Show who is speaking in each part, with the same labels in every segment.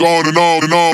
Speaker 1: on and on and
Speaker 2: on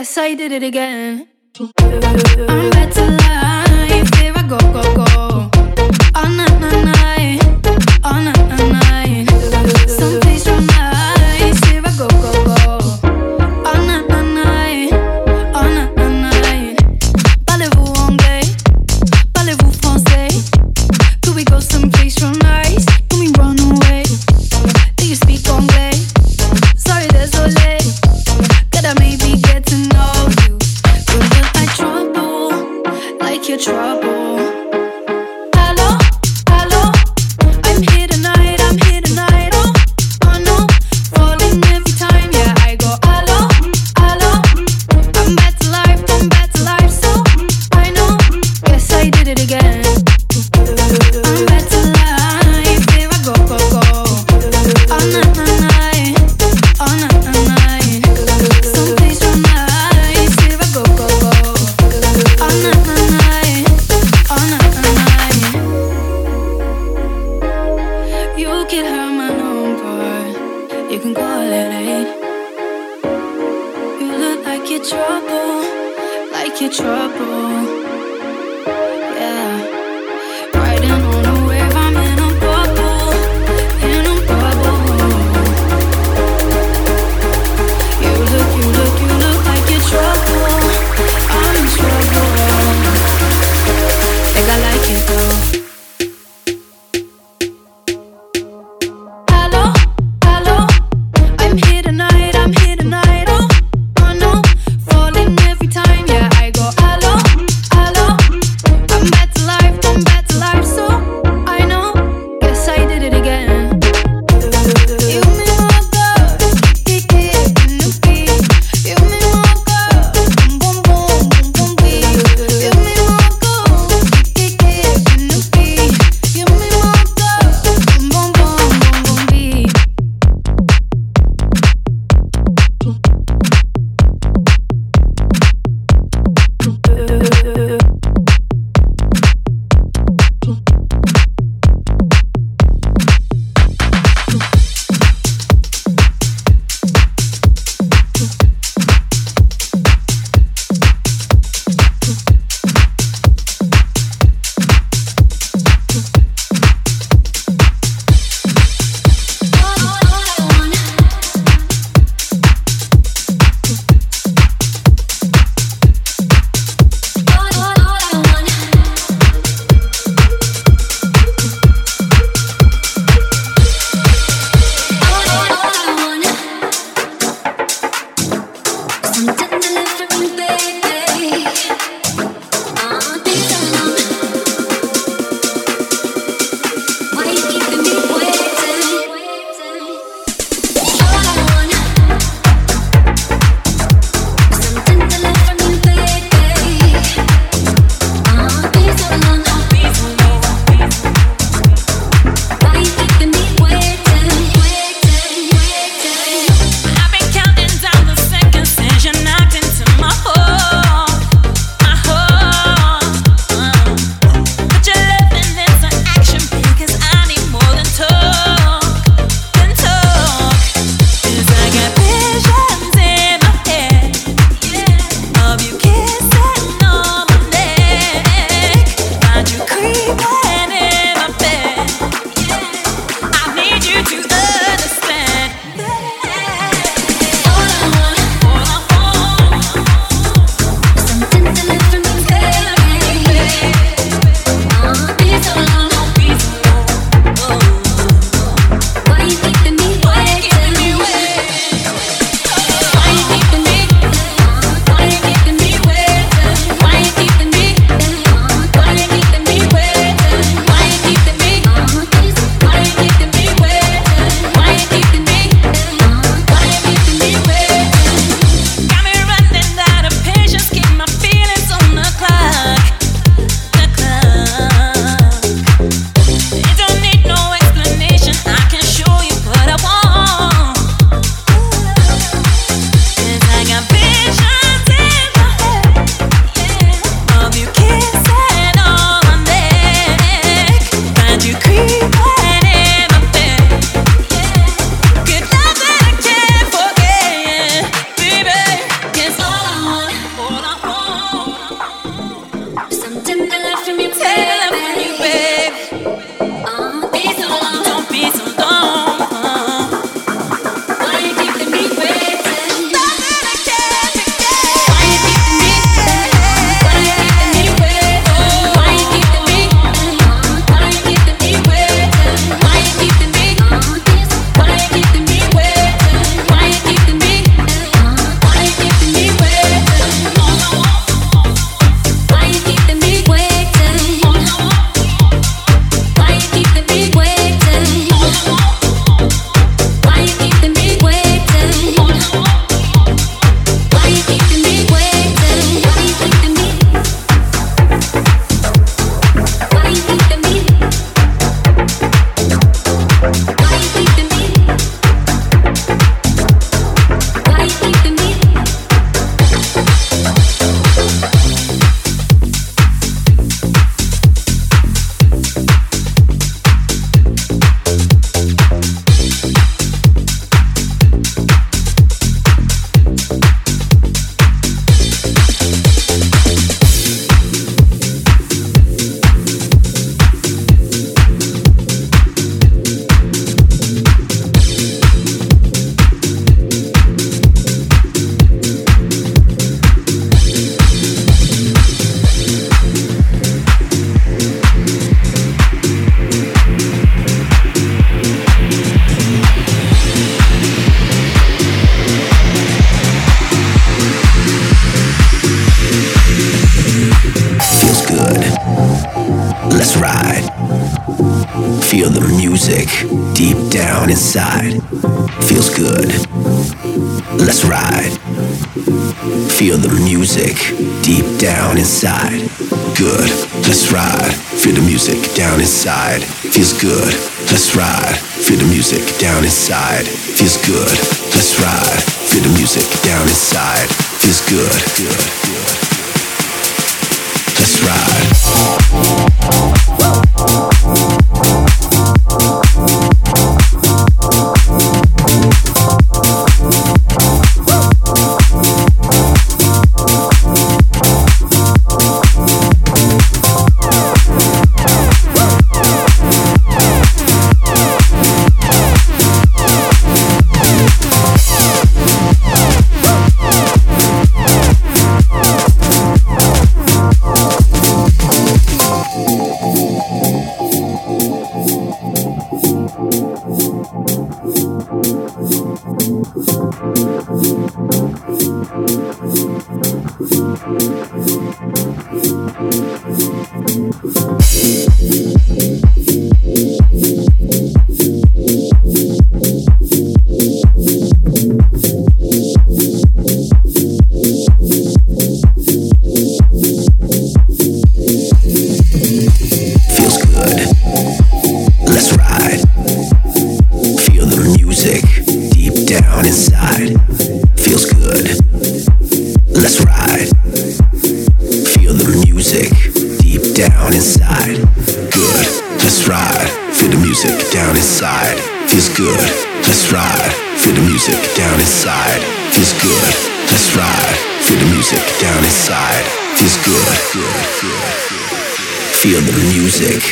Speaker 2: Yes, I did it again. I'm better life. Here I go,
Speaker 3: go, go. Inside. Feels good. Let's ride. Feel the music deep down inside. Good. Let's ride. Feel the music down inside. Feels good. Let's ride. Feel the music down inside. Feels good. Let's ride. Feel the music down inside. Feels good. Good. Good. Let's Feels inside. Feels good. Let's ride. Feel the music deep down inside. Good. Let's ride. Feel the music down inside. Feels good. Let's ride. Feel the music down inside. Feels good. Let's ride. Feel the music down inside. Feels good. Good. Good. Feel the music.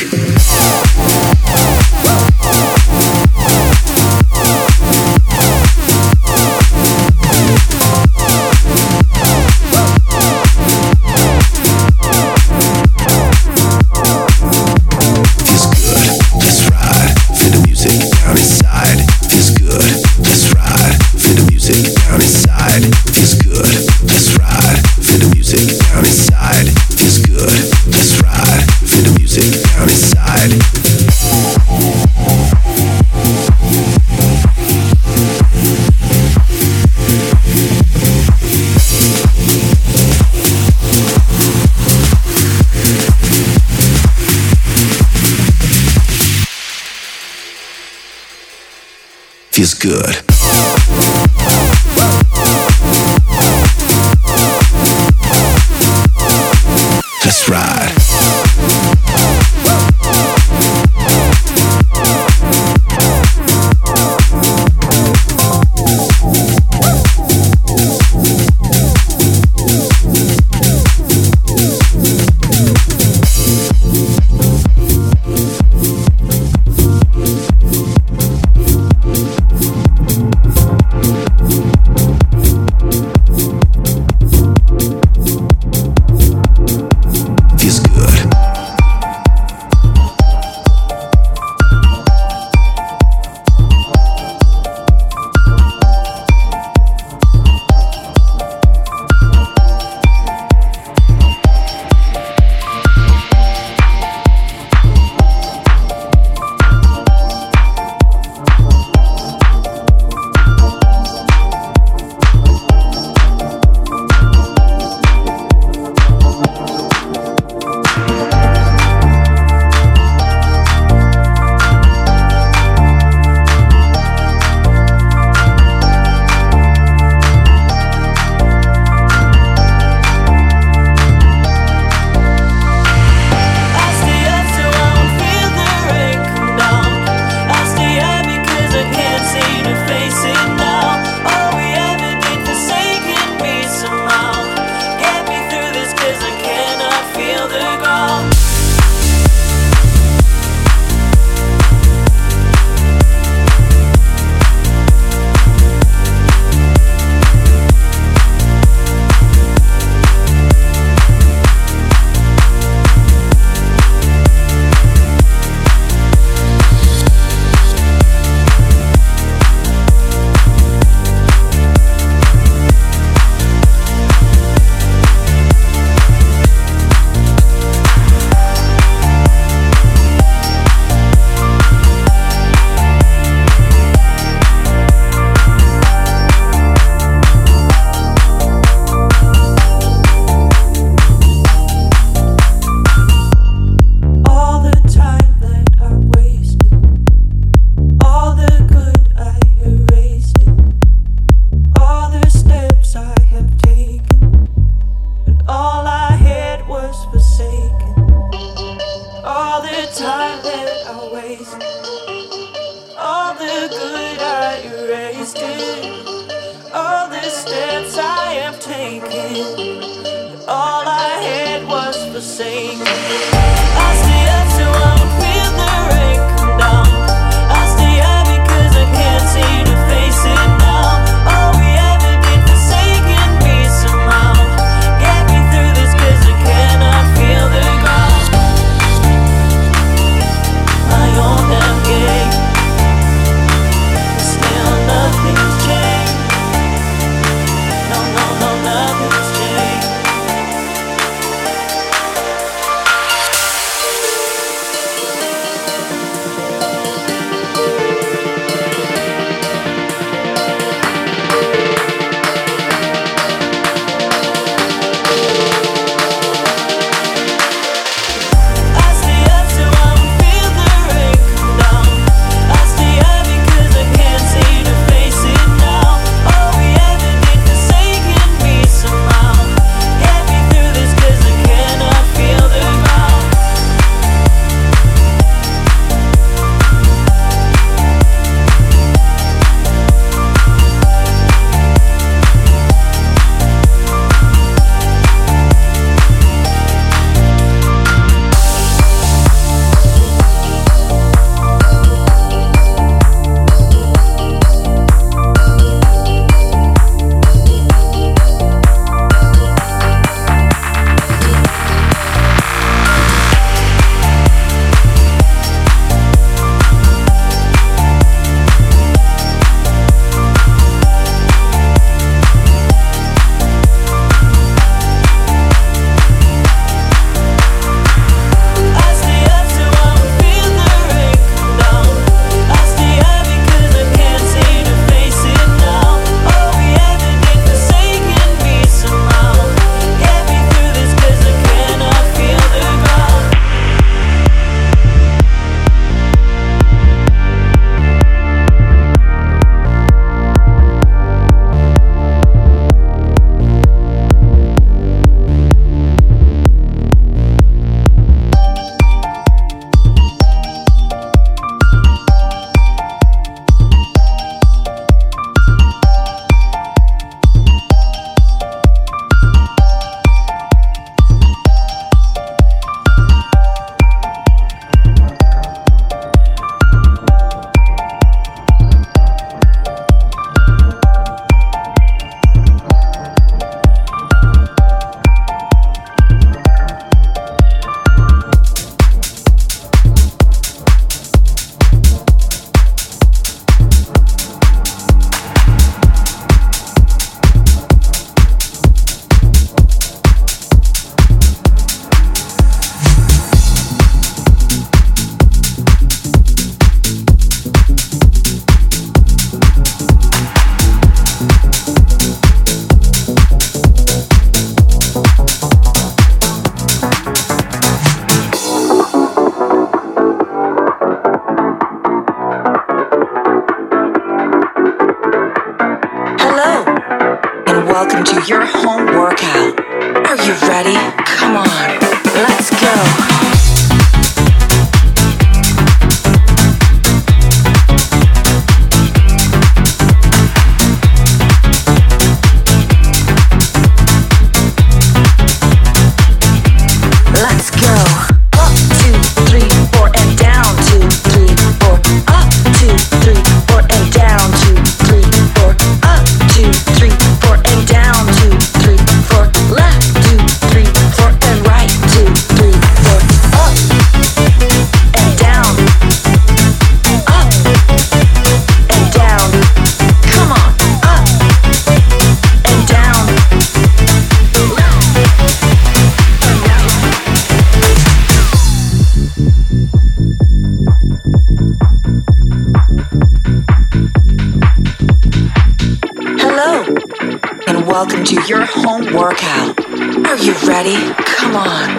Speaker 4: welcome to your home workout. Are you ready? Come on.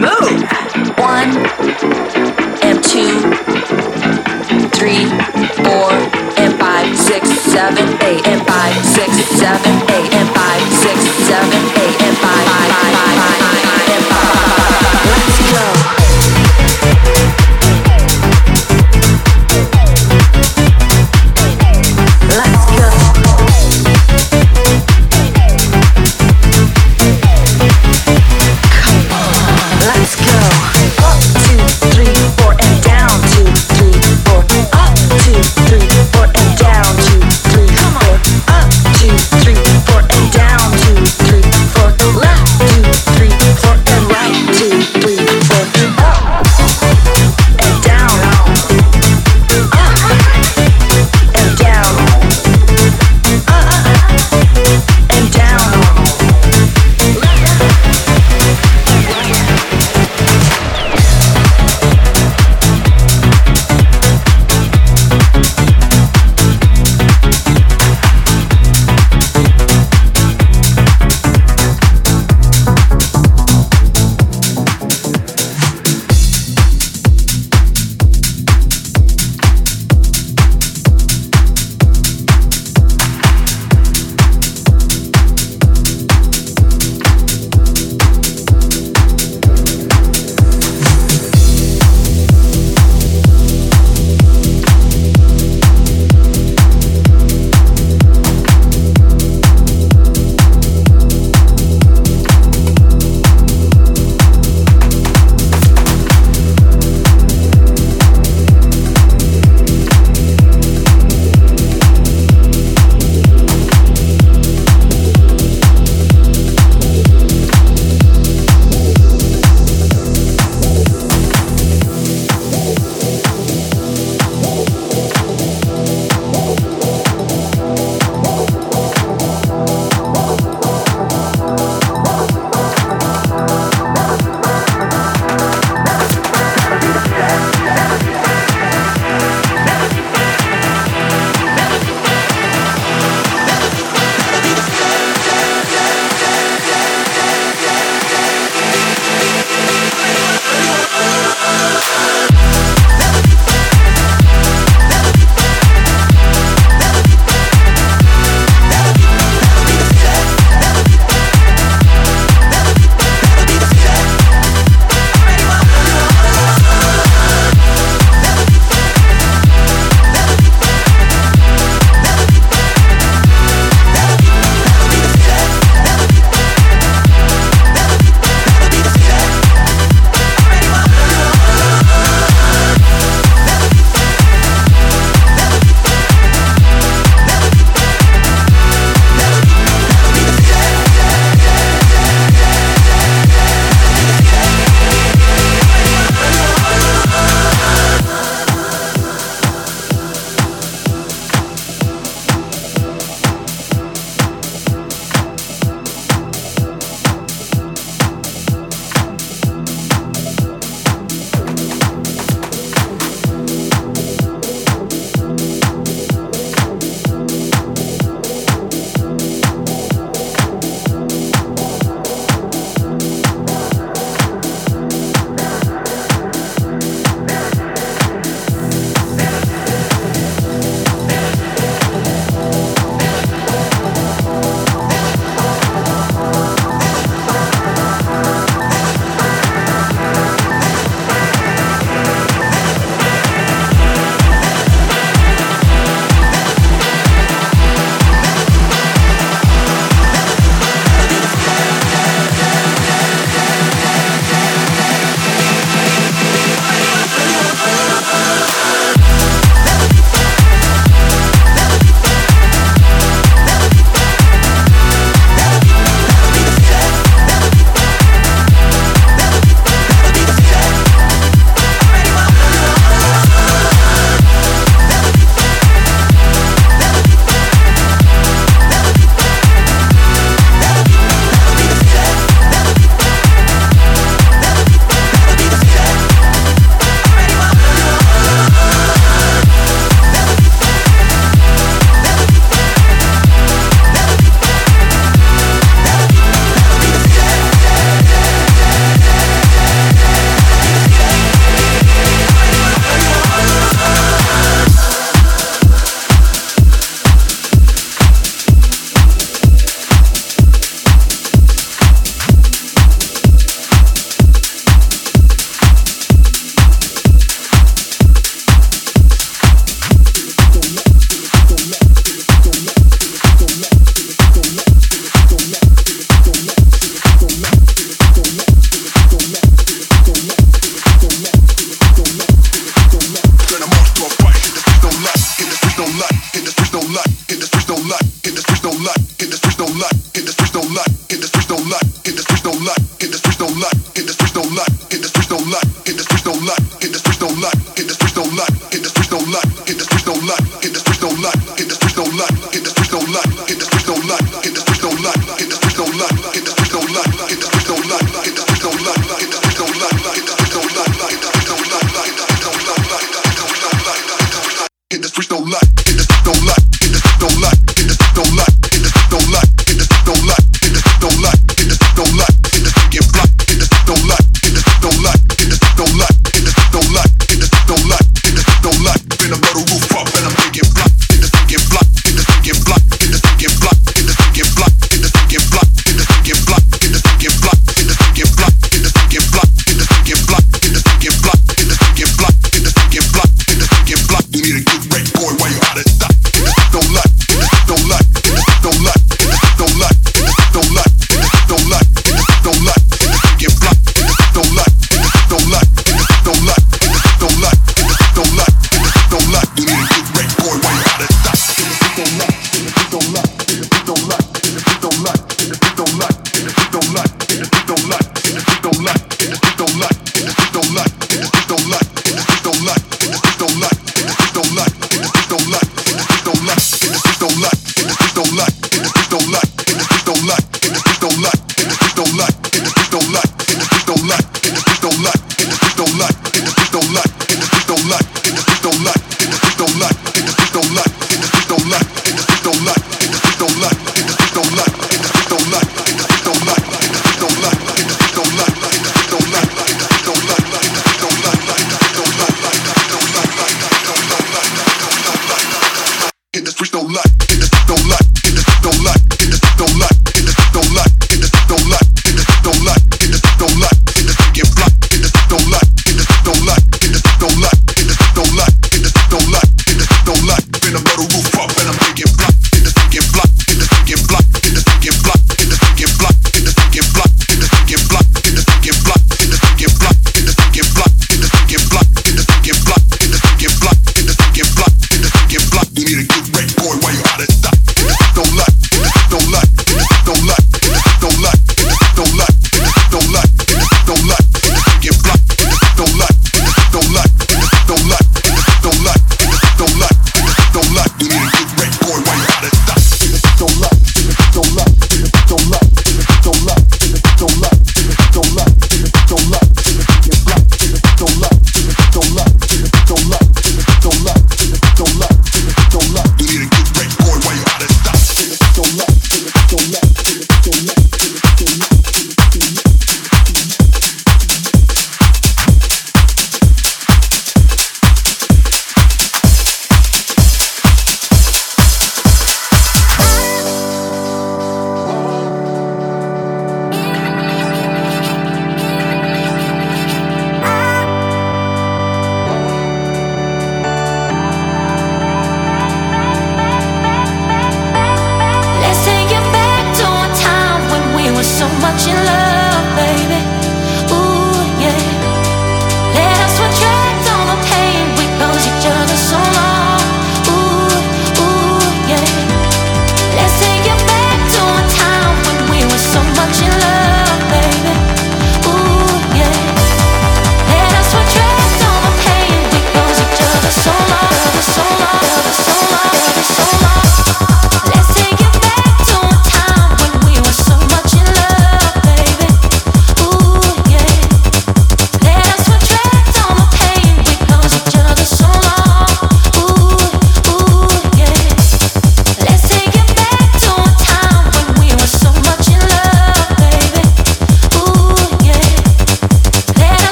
Speaker 4: Move. One and two, three, four, and five, six, seven, eight, and five, six, seven, eight, and five, six, seven, eight, and five, five, five, five. five.